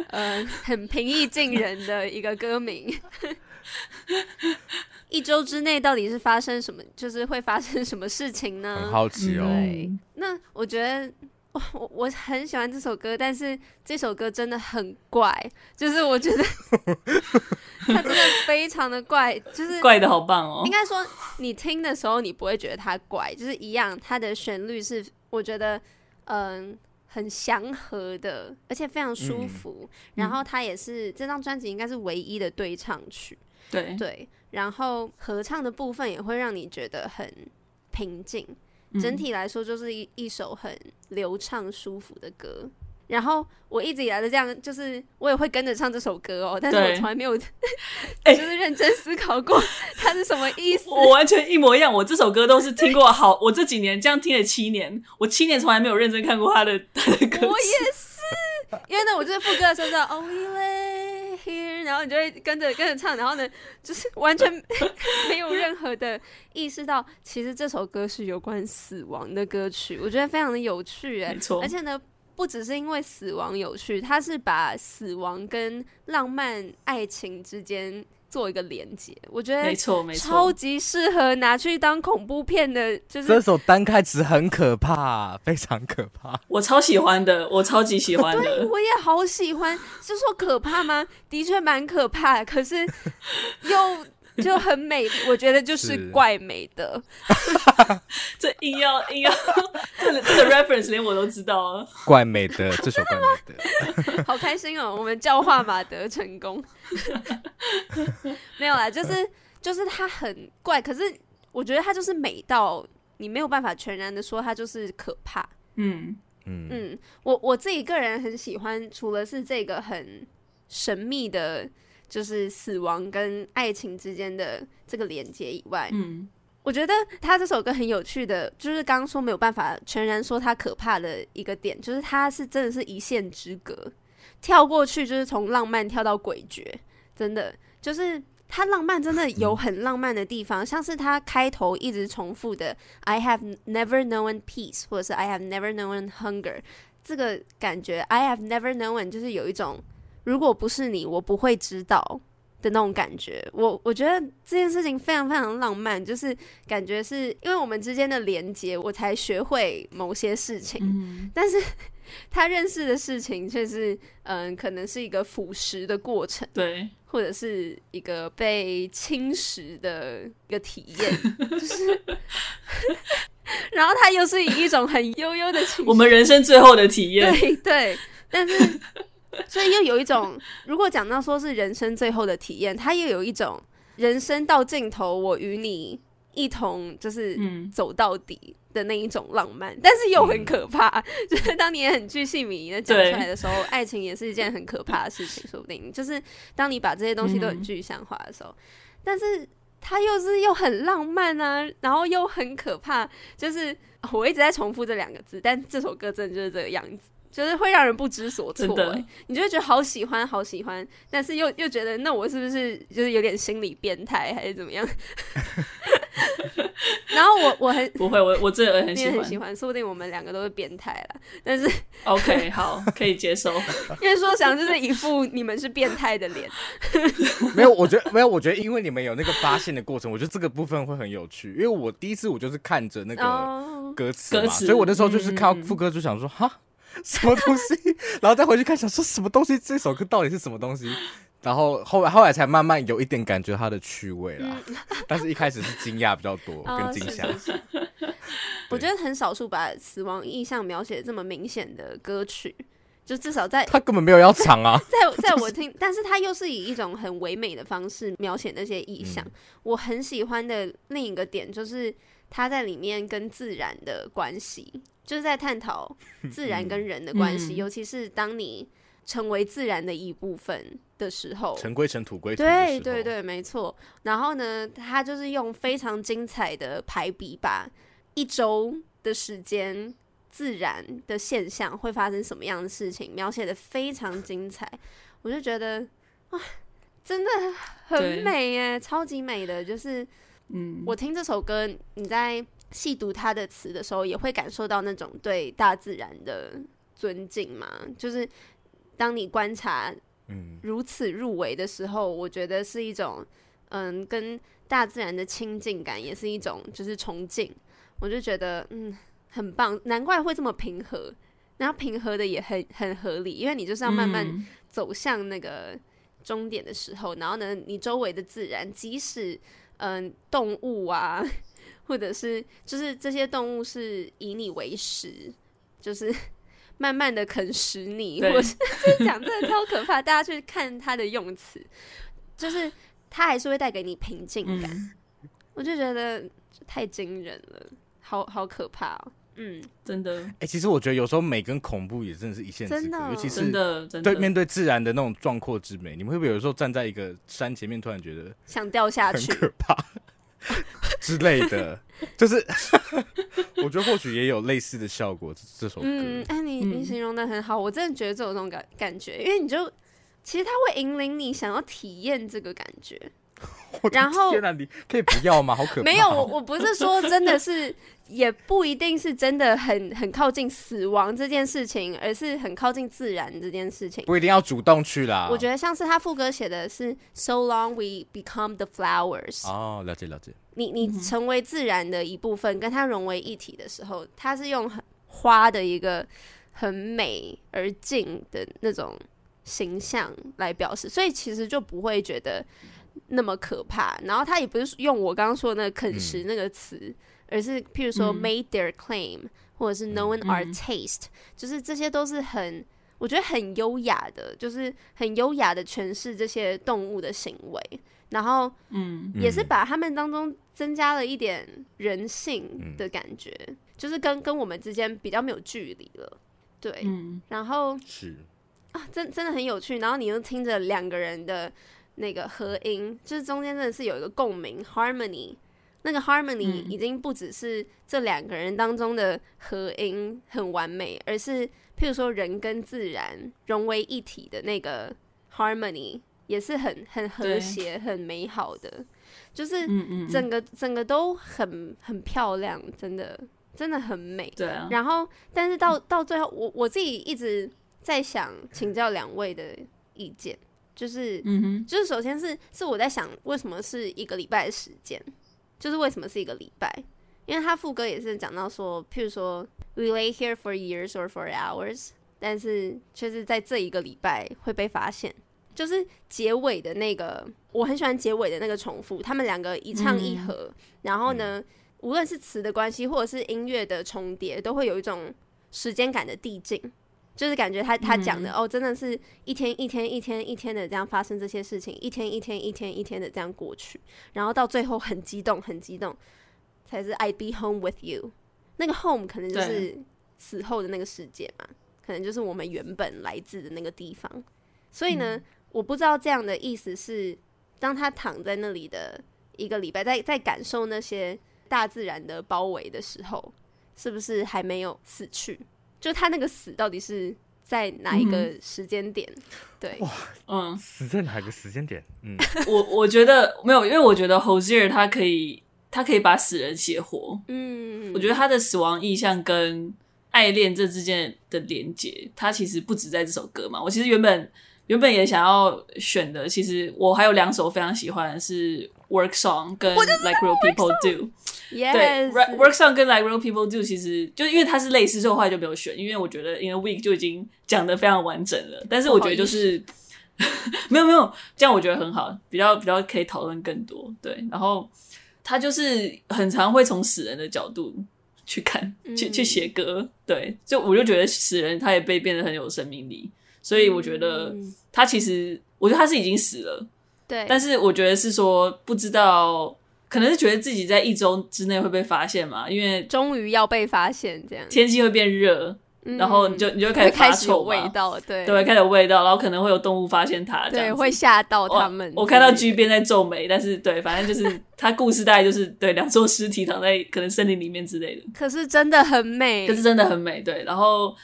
呃很平易近人的一个歌名。一周之内到底是发生什么？就是会发生什么事情呢？很好奇哦。对，那我觉得我我很喜欢这首歌，但是这首歌真的很怪，就是我觉得 它真的非常的怪，就是怪的好棒哦。应该说，你听的时候你不会觉得它怪，就是一样，它的旋律是我觉得嗯很祥和的，而且非常舒服。嗯、然后它也是这张专辑应该是唯一的对唱曲，对对。然后合唱的部分也会让你觉得很平静。整体来说，就是一一首很流畅、舒服的歌。然后我一直以来的这样，就是我也会跟着唱这首歌哦，但是我从来没有，就是认真思考过 它是什么意思。我完全一模一样，我这首歌都是听过好，我这几年这样听了七年，我七年从来没有认真看过他的他的歌词。我也是，因为呢，我就是副歌的时候知道哦，因为。然后你就会跟着跟着唱，然后呢，就是完全 没有任何的意识到，其实这首歌是有关死亡的歌曲。我觉得非常的有趣，哎，没错。而且呢，不只是因为死亡有趣，它是把死亡跟浪漫爱情之间。做一个连接，我觉得没错没错，超级适合拿去当恐怖片的。就是这首单开词很可怕，非常可怕。我超喜欢的，我超级喜欢的。对，我也好喜欢。是说可怕吗？的确蛮可怕，可是又。就很美，我觉得就是怪美的。这硬要硬要，这个这个 reference 连我都知道啊。怪美的，这首怪美的，好开心哦！我们教化马德成功。没有啦，就是就是它很怪，可是我觉得它就是美到你没有办法全然的说它就是可怕。嗯嗯嗯，我我自己个人很喜欢，除了是这个很神秘的。就是死亡跟爱情之间的这个连接以外，嗯，我觉得他这首歌很有趣的，就是刚刚说没有办法全然说他可怕的一个点，就是他是真的是一线之隔，跳过去就是从浪漫跳到诡谲，真的就是他浪漫真的 有很浪漫的地方，像是他开头一直重复的 “I have never known peace” 或者是 “I have never known hunger”，这个感觉 “I have never known” 就是有一种。如果不是你，我不会知道的那种感觉。我我觉得这件事情非常非常浪漫，就是感觉是因为我们之间的连接，我才学会某些事情。嗯、但是 他认识的事情却是，嗯，可能是一个腐蚀的过程，对，或者是一个被侵蚀的一个体验，就是。然后他又是以一种很悠悠的情绪，我们人生最后的体验，对对，但是。所以又有一种，如果讲到说是人生最后的体验，它又有一种人生到尽头，我与你一同就是走到底的那一种浪漫，但是又很可怕。嗯、就是当你也很具细迷的讲出来的时候，爱情也是一件很可怕的事情，说不定就是当你把这些东西都很具象化的时候，嗯、但是它又是又很浪漫啊，然后又很可怕。就是我一直在重复这两个字，但这首歌真的就是这个样子。就是会让人不知所措，欸，你就会觉得好喜欢，好喜欢，但是又又觉得那我是不是就是有点心理变态还是怎么样？然后我我很 不会，我我这个很喜欢，很喜欢，说不定我们两个都是变态了。但是 OK 好，可以接受，因为说想就是一副你们是变态的脸。没有，我觉得没有，我觉得因为你们有那个发现的过程，我觉得这个部分会很有趣。因为我第一次我就是看着那个歌词嘛，所以我那时候就是看到副歌就想说哈。什么东西？然后再回去看，想说什么东西？这首歌到底是什么东西？然后后来后来才慢慢有一点感觉它的趣味啦。嗯、但是一开始是惊讶比较多，跟惊吓。我觉得很少数把死亡意象描写这么明显的歌曲，就至少在他根本没有要唱啊。在 在，在我听，但是他又是以一种很唯美的方式描写那些意象。嗯、我很喜欢的另一个点就是他在里面跟自然的关系。就是在探讨 自然跟人的关系，嗯、尤其是当你成为自然的一部分的时候，尘归尘，土归土。对对对，没错。然后呢，他就是用非常精彩的排比，把一周的时间、自然的现象会发生什么样的事情描写的非常精彩。我就觉得哇，真的很美耶，超级美的。就是，嗯，我听这首歌，你在。细读他的词的时候，也会感受到那种对大自然的尊敬嘛。就是当你观察，如此入围的时候，我觉得是一种，嗯，跟大自然的亲近感，也是一种就是崇敬。我就觉得，嗯，很棒，难怪会这么平和。然后平和的也很很合理，因为你就是要慢慢走向那个终点的时候，嗯、然后呢，你周围的自然，即使嗯、呃、动物啊，或者是就是这些动物是以你为食，就是 慢慢的啃食你，我是 讲真的超可怕，大家去看它的用词，就是它还是会带给你平静感，嗯、我就觉得太惊人了，好好可怕哦。嗯，真的。哎、欸，其实我觉得有时候美跟恐怖也真的是一线之隔，真的尤其是真的对面对自然的那种壮阔之美，你们会不会有时候站在一个山前面，突然觉得想掉下去，很可怕之类的？就是 我觉得或许也有类似的效果。这首歌，嗯，哎、欸，你你形容的很好，我真的觉得这种感感觉，因为你就其实它会引领你想要体验这个感觉。然后天哪，你可以不要吗？好可怕！没有，我我不是说真的是，也不一定是真的很很靠近死亡这件事情，而是很靠近自然这件事情。不一定要主动去啦。我觉得像是他副歌写的是 “So long we become the flowers”。哦，了解了解。你你成为自然的一部分，跟它融为一体的时候，它是用很花的一个很美而静的那种形象来表示，所以其实就不会觉得。那么可怕，然后他也不是用我刚刚说的那个啃食那个词，嗯、而是譬如说 made their claim，、嗯、或者是 known our taste，、嗯、就是这些都是很我觉得很优雅的，就是很优雅的诠释这些动物的行为，然后嗯，也是把他们当中增加了一点人性的感觉，嗯、就是跟跟我们之间比较没有距离了，对，嗯、然后是。啊，真真的很有趣，然后你又听着两个人的。那个合音就是中间真的是有一个共鸣，harmony。那个 harmony 已经不只是这两个人当中的合音很完美，嗯、而是譬如说人跟自然融为一体的那个 harmony 也是很很和谐、很美好的。就是整个整个都很很漂亮，真的真的很美。对啊。然后，但是到到最后，我我自己一直在想请教两位的意见。就是，嗯哼，就是首先是是我在想，为什么是一个礼拜的时间？就是为什么是一个礼拜？因为他副歌也是讲到说，譬如说，We lay here for years or for hours，但是却是在这一个礼拜会被发现。就是结尾的那个，我很喜欢结尾的那个重复，他们两个一唱一和，嗯、然后呢，嗯、无论是词的关系或者是音乐的重叠，都会有一种时间感的递进。就是感觉他他讲的、嗯、哦，真的是一天一天一天一天的这样发生这些事情，一天一天一天一天的这样过去，然后到最后很激动很激动，才是 I'd be home with you。那个 home 可能就是死后的那个世界嘛，可能就是我们原本来自的那个地方。所以呢，嗯、我不知道这样的意思是，当他躺在那里的一个礼拜，在在感受那些大自然的包围的时候，是不是还没有死去？就他那个死到底是在哪一个时间点？嗯、对，哇，嗯，死在哪个时间点？嗯，我我觉得没有，因为我觉得 Hozier 他可以，他可以把死人写活。嗯，我觉得他的死亡意象跟爱恋这之间的连接，他其实不止在这首歌嘛。我其实原本原本也想要选的，其实我还有两首非常喜欢的是 Work Song 跟 Like Real People Do。对，work song 跟 like real people do 其实就因为它是类似，所以后来就没有选。因为我觉得 in a week 就已经讲的非常完整了。但是我觉得就是 没有没有这样，我觉得很好，比较比较可以讨论更多。对，然后他就是很常会从死人的角度去看，嗯、去去写歌。对，就我就觉得死人他也被变得很有生命力，所以我觉得他其实我觉得他是已经死了。对，但是我觉得是说不知道。可能是觉得自己在一周之内会被发现嘛，因为终于要被发现，这样天气会变热，嗯、然后你就你就开始发臭味道，对对，开始有味道，然后可能会有动物发现它，对，会吓到他们。我，看到 G 边在皱眉，但是对，反正就是他故事大概就是对两座尸体躺在可能森林里面之类的。可是真的很美，可是真的很美，对。然后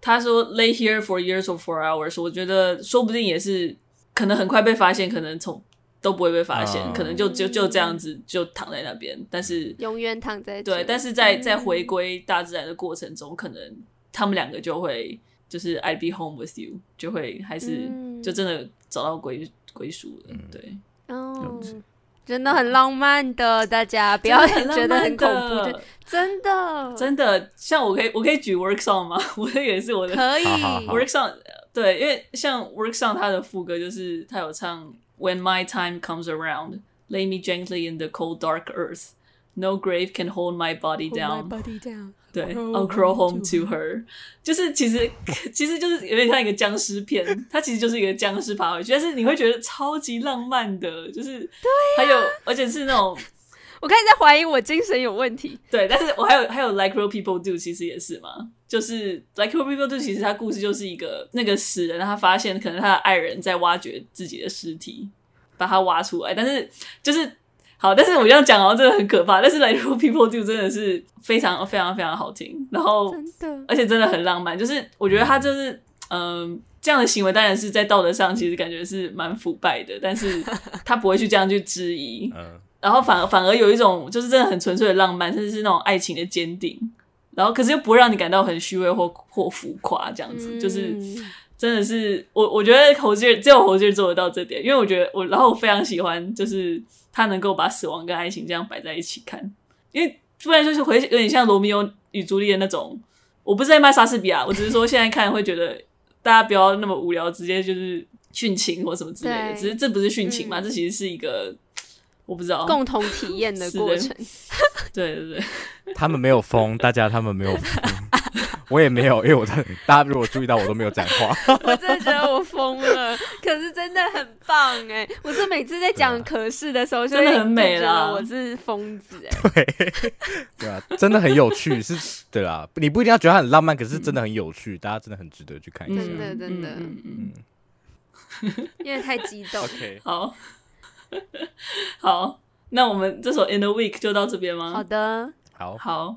他说 lay here for years or for hours，我觉得说不定也是可能很快被发现，可能从。都不会被发现，uh, 可能就就就这样子就躺在那边，但是永远躺在对，但是在在回归大自然的过程中，可能他们两个就会就是 I'd be home with you，就会还是就真的找到归归属了，对，哦，真的很浪漫的，大家不要 觉得很恐怖，真的。真的，像我可以我可以举 Work Song 吗？我这也是我的可以 Work Song，对，因为像 Work Song 它的副歌就是他有唱 When my time comes around, lay me gently in the cold dark earth, no grave can hold my body down. body down，对，I'll crawl home to her，就是其实其实就是有点像一个僵尸片，它其实就是一个僵尸爬回去，但是你会觉得超级浪漫的，就是对，还有而且是那种。我开始在怀疑我精神有问题。对，但是我还有还有 Like Real People Do，其实也是嘛， 就是 Like People Do，其实他故事就是一个那个死人，他发现可能他的爱人在挖掘自己的尸体，把他挖出来，但是就是好，但是我这样讲哦，真的很可怕。但是 Like People Do 真的是非常非常非常好听，然后真的，而且真的很浪漫。就是我觉得他就是嗯、呃，这样的行为当然是在道德上其实感觉是蛮腐败的，但是 他不会去这样去质疑。嗯然后反而反而有一种就是真的很纯粹的浪漫，甚至是那种爱情的坚定。然后可是又不会让你感到很虚伪或或浮夸这样子，嗯、就是真的是我我觉得侯吉尔只有侯吉尔做得到这点，因为我觉得我然后我非常喜欢就是他能够把死亡跟爱情这样摆在一起看，因为不然就是回有点像罗密欧与朱丽叶那种。我不是在骂莎士比亚，我只是说现在看会觉得大家不要那么无聊，直接就是殉情或什么之类的。只是这不是殉情嘛，嗯、这其实是一个。我不知道。共同体验的 过程。对 对对，他们没有疯，大家他们没有疯，我也没有，因为我在大家如果注意到我都没有讲话。我真的觉得我疯了，可是真的很棒哎！我是每次在讲可是的时候，真的很美啦，我是疯子哎。对。对啊，真的很有趣，是，对啦，你不一定要觉得它很浪漫，可是真的很有趣，大家真的很值得去看一下。真的真的，嗯。嗯，因为太激动。OK，好。好，那我们这首《In a Week》就到这边吗？好的，好，好，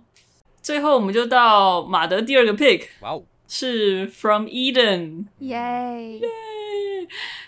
最后我们就到马德第二个 pick，哇哦，是 From Eden，耶耶，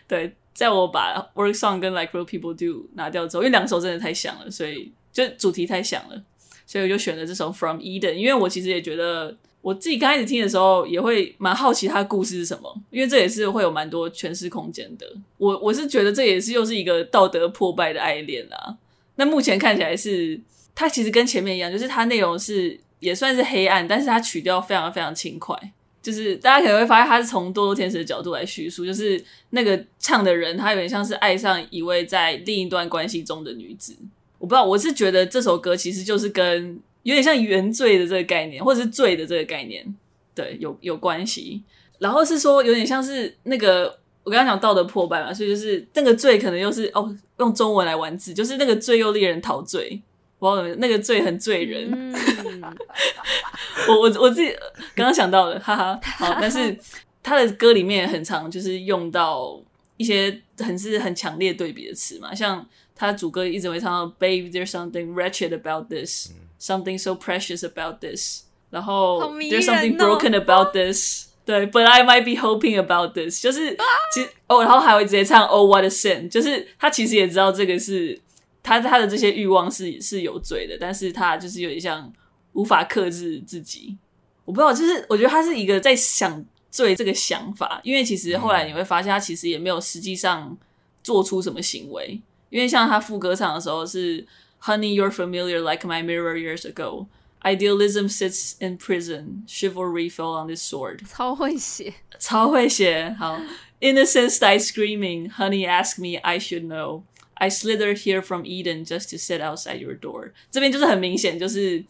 对，在我把 Work Song 跟 Like Real People Do 拿掉之后，因为两首真的太像了，所以就主题太像了，所以我就选了这首 From Eden，因为我其实也觉得。我自己刚开始听的时候，也会蛮好奇他故事是什么，因为这也是会有蛮多诠释空间的。我我是觉得这也是又是一个道德破败的爱恋啦。那目前看起来是，它其实跟前面一样，就是它内容是也算是黑暗，但是它曲调非常非常轻快。就是大家可能会发现，它是从多多天使的角度来叙述，就是那个唱的人，他有点像是爱上一位在另一段关系中的女子。我不知道，我是觉得这首歌其实就是跟。有点像原罪的这个概念，或者是罪的这个概念，对，有有关系。然后是说有点像是那个我刚刚讲道德破败嘛，所以就是那个罪可能又是哦，用中文来玩字，就是那个罪又令人陶醉。我不知道怎么，那个罪很醉人。嗯、我我我自己刚刚想到的，哈哈。好，但是他的歌里面很常就是用到一些很是很强烈对比的词嘛，像他主歌一直会唱到 “Babe, there's something wretched about this”。Something so precious about this，然后、哦、there's something broken about this，对，But I might be hoping about this，就是其实哦，然后还会直接唱 Oh what a sin，就是他其实也知道这个是他他的这些欲望是是有罪的，但是他就是有点像无法克制自己。我不知道，就是我觉得他是一个在想罪这个想法，因为其实后来你会发现他其实也没有实际上做出什么行为，因为像他副歌唱的时候是。Honey, you're familiar like my mirror years ago. Idealism sits in prison. Chivalry fell on this sword. 超会写，超会写。好，Innocence died screaming. Honey, ask me, I should know. I slither here from Eden just to sit outside your door. 这边就是很明显，就是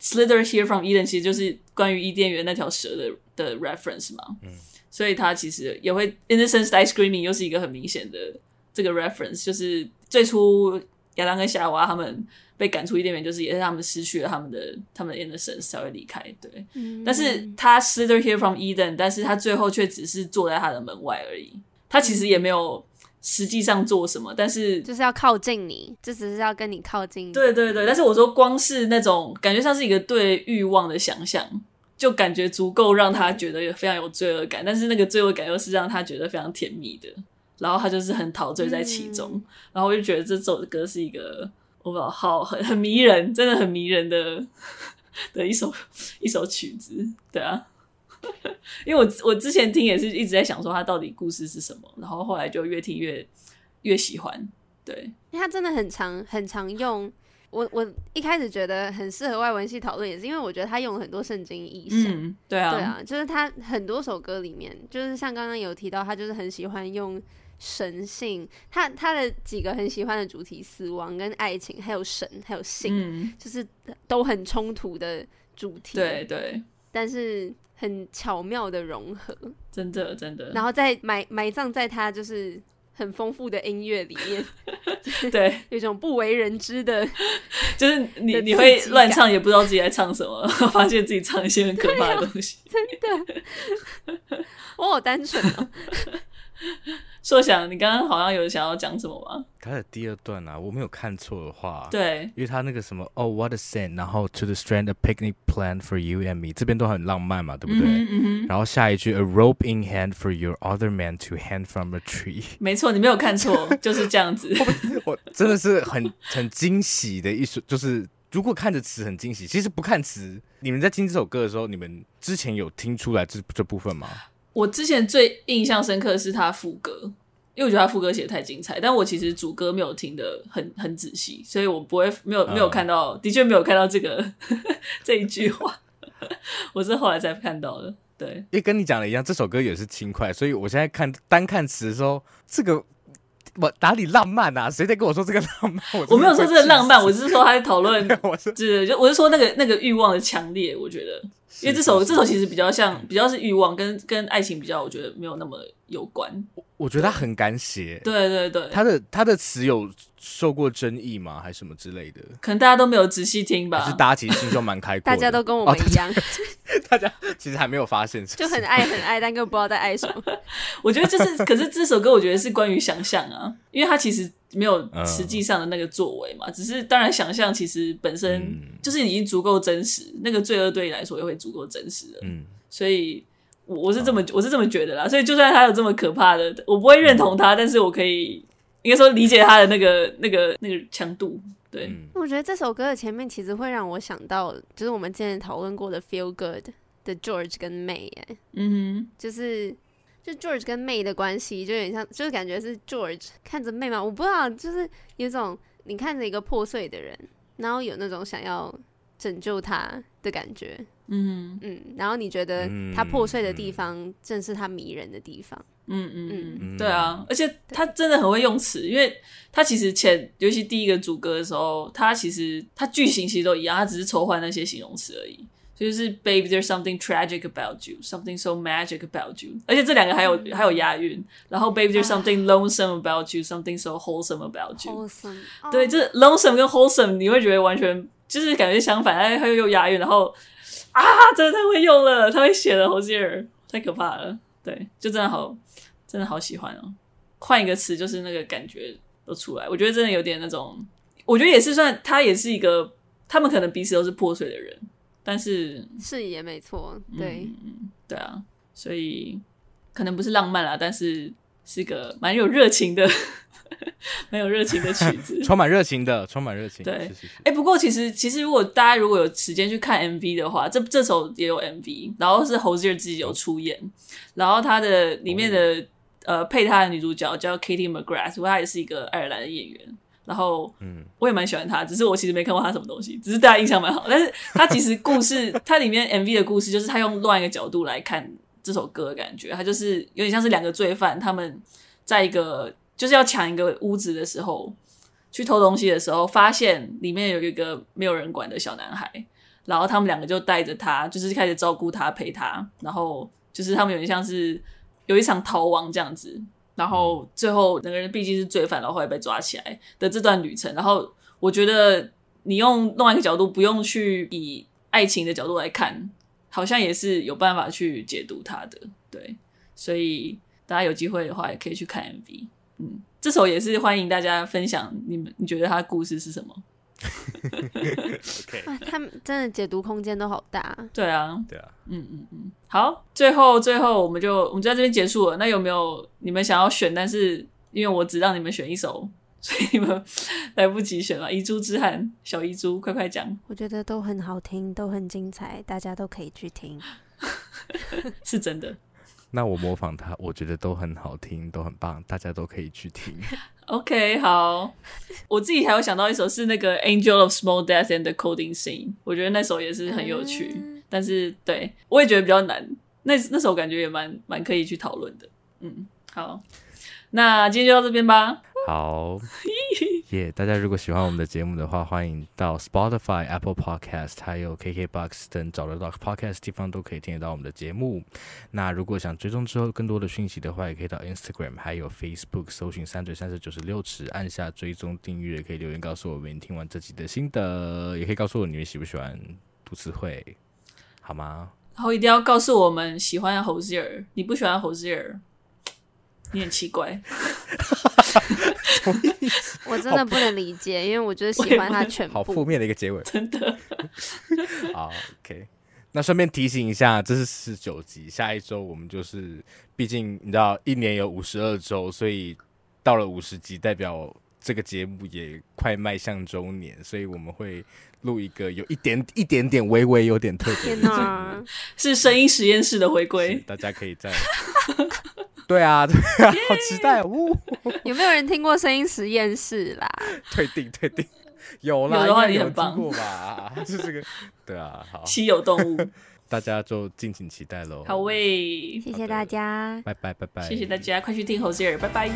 slither here from Eden，其实就是关于伊甸园那条蛇的的 reference 嘛。嗯，所以它其实也会 Innocence died screaming，又是一个很明显的这个 reference，就是最初。 亚当跟夏娃他们被赶出伊甸园，就是也是他们失去了他们的他们的 innocence 才会离开。对，嗯、但是他 slither here from Eden，但是他最后却只是坐在他的门外而已。他其实也没有实际上做什么，但是就是要靠近你，就只是要跟你靠近。对对对，但是我说光是那种感觉像是一个对欲望的想象，就感觉足够让他觉得非常有罪恶感。但是那个罪恶感又是让他觉得非常甜蜜的。然后他就是很陶醉在其中，嗯、然后我就觉得这首歌是一个我不知道好很很迷人，真的很迷人的 的一首一首曲子，对啊，因为我我之前听也是一直在想说他到底故事是什么，然后后来就越听越越喜欢，对，因为他真的很常很常用。我我一开始觉得很适合外文系讨论，也是因为我觉得他用了很多圣经意象。嗯，对啊，对啊，就是他很多首歌里面，就是像刚刚有提到，他就是很喜欢用神性，他他的几个很喜欢的主题，死亡跟爱情，还有神，还有性，嗯、就是都很冲突的主题。对对，但是很巧妙的融合，真的真的。然后再埋埋葬在他就是。很丰富的音乐里面，对，有一种不为人知的，就是你你会乱唱，也不知道自己在唱什么，发现自己唱一些很可怕的东西，啊、真的，我好单纯哦。说想，你刚刚好像有想要讲什么吗？他的第二段啊，我没有看错的话，对，因为他那个什么哦、oh,，What a scent，然后 To the strand a picnic planned for you and me，这边都很浪漫嘛，对不对？嗯嗯，然后下一句 A rope in hand for your other man to hang from a tree，没错，你没有看错，就是这样子。我真的是很很惊喜的一首，就是如果看着词很惊喜，其实不看词，你们在听这首歌的时候，你们之前有听出来这这部分吗？我之前最印象深刻的是他副歌，因为我觉得他副歌写的太精彩，但我其实主歌没有听的很很仔细，所以我不会没有没有看到，的确没有看到这个 这一句话，我是后来才看到的。对，因为跟你讲的一样，这首歌也是轻快，所以我现在看单看词的时候，这个我哪里浪漫啊？谁在跟我说这个浪漫？我，我没有说这个浪漫，我只是说他在讨论，我是就我是说那个那个欲望的强烈，我觉得。因为这首这首其实比较像，比较是欲望，跟跟爱情比较，我觉得没有那么有关。我我觉得他很敢写，对对对，他的他的词有受过争议吗？还是什么之类的？可能大家都没有仔细听吧。还是大家其实心胸蛮开阔，大家都跟我们一样，哦、大家 其实还没有发现，就很爱很爱，但根本不知道在爱什么。我觉得就是，可是这首歌我觉得是关于想象啊，因为他其实。没有实际上的那个作为嘛，嗯、只是当然想象其实本身就是已经足够真实，嗯、那个罪恶对你来说也会足够真实的，嗯，所以我我是这么、嗯、我是这么觉得啦，所以就算他有这么可怕的，我不会认同他，嗯、但是我可以应该说理解他的那个那个那个强度，对，嗯、我觉得这首歌的前面其实会让我想到，就是我们之前讨论过的 Feel Good 的 George 跟 May，哎，嗯哼，就是。就 George 跟 May 的关系就有点像，就是感觉是 George 看着 May 嘛，我不知道，就是有种你看着一个破碎的人，然后有那种想要拯救他的感觉，嗯嗯，然后你觉得它破碎的地方正是它迷人的地方，嗯嗯嗯，嗯对啊，而且他真的很会用词，因为他其实前尤其第一个主歌的时候，他其实他句型其实都一样，他只是抽换那些形容词而已。就是 Baby, there's something tragic about you, something so magic about you。而且这两个还有、嗯、还有押韵。然后 Baby, there's something lonesome about you, something so wholesome about you。Wholesome。对，这 lonesome 跟 wholesome，你会觉得完全就是感觉相反，但是他又又押韵，然后啊，真的太会用了，太会写的 Hozier 太可怕了。对，就真的好，真的好喜欢哦。换一个词，就是那个感觉都出来。我觉得真的有点那种，我觉得也是算，他也是一个，他们可能彼此都是破碎的人。但是是也没错，对，嗯，对啊，所以可能不是浪漫啦，但是是个蛮有热情的，蛮有热情的曲 子，充满热情的，充满热情。对，哎、欸，不过其实其实如果大家如果有时间去看 MV 的话，这这首也有 MV，然后是 Hozier 自己有出演，哦、然后他的里面的、哦、呃配他的女主角叫 Katie McGrath，她也是一个爱尔兰的演员。然后，嗯，我也蛮喜欢他，只是我其实没看过他什么东西，只是大家印象蛮好。但是他其实故事，他里面 MV 的故事，就是他用另外一个角度来看这首歌的感觉。他就是有点像是两个罪犯，他们在一个就是要抢一个屋子的时候，去偷东西的时候，发现里面有一个没有人管的小男孩，然后他们两个就带着他，就是开始照顾他，陪他，然后就是他们有点像是有一场逃亡这样子。然后最后那个人毕竟是罪犯，然后后来被抓起来的这段旅程。然后我觉得你用另外一个角度，不用去以爱情的角度来看，好像也是有办法去解读他的。对，所以大家有机会的话，也可以去看 MV。嗯，这首也是欢迎大家分享你们你觉得他的故事是什么。Okay. 他们真的解读空间都好大。对啊，对啊，嗯嗯嗯。好，最后最后我们就我们就在这边结束了。那有没有你们想要选？但是因为我只让你们选一首，所以你们 来不及选了。遗珠之憾，小遗珠，快快讲。我觉得都很好听，都很精彩，大家都可以去听。是真的，那我模仿他，我觉得都很好听，都很棒，大家都可以去听。OK，好，我自己还有想到一首是那个 Angel of Small Death and the Coding Scene，我觉得那首也是很有趣，嗯、但是对我也觉得比较难。那那首感觉也蛮蛮可以去讨论的。嗯，好，那今天就到这边吧。好，耶、yeah！大家如果喜欢我们的节目的话，欢迎到 Spotify、Apple Podcast 还有 KKBox 等找得到 Podcast 地方都可以听得到我们的节目。那如果想追踪之后更多的讯息的话，也可以到 Instagram 还有 Facebook 搜寻三嘴三十九十六尺，按下追踪订阅，可以留言告诉我们听完这集的心得，也可以告诉我你们喜不喜欢读词汇，好吗？然后一定要告诉我们喜欢 Hozier，你不喜欢 Hozier，你很奇怪。我真的不能理解，因为我觉得喜欢他全部。好负面的一个结尾，真的。好，OK。那顺便提醒一下，这是十九集，下一周我们就是，毕竟你知道，一年有五十二周，所以到了五十集，代表这个节目也快迈向周年，所以我们会录一个有一点一点点微微有点特别的节目，是声音实验室的回归，大家可以在。对啊，对啊，好期待哦！有没有人听过声音实验室啦？退订，退订，有啦，有的话你很棒，听过吧？是这个，对啊，好，稀有动物，大家就敬请期待喽。好喂，谢谢大家，拜拜，拜拜，谢谢大家，快去听 Hozier，拜拜。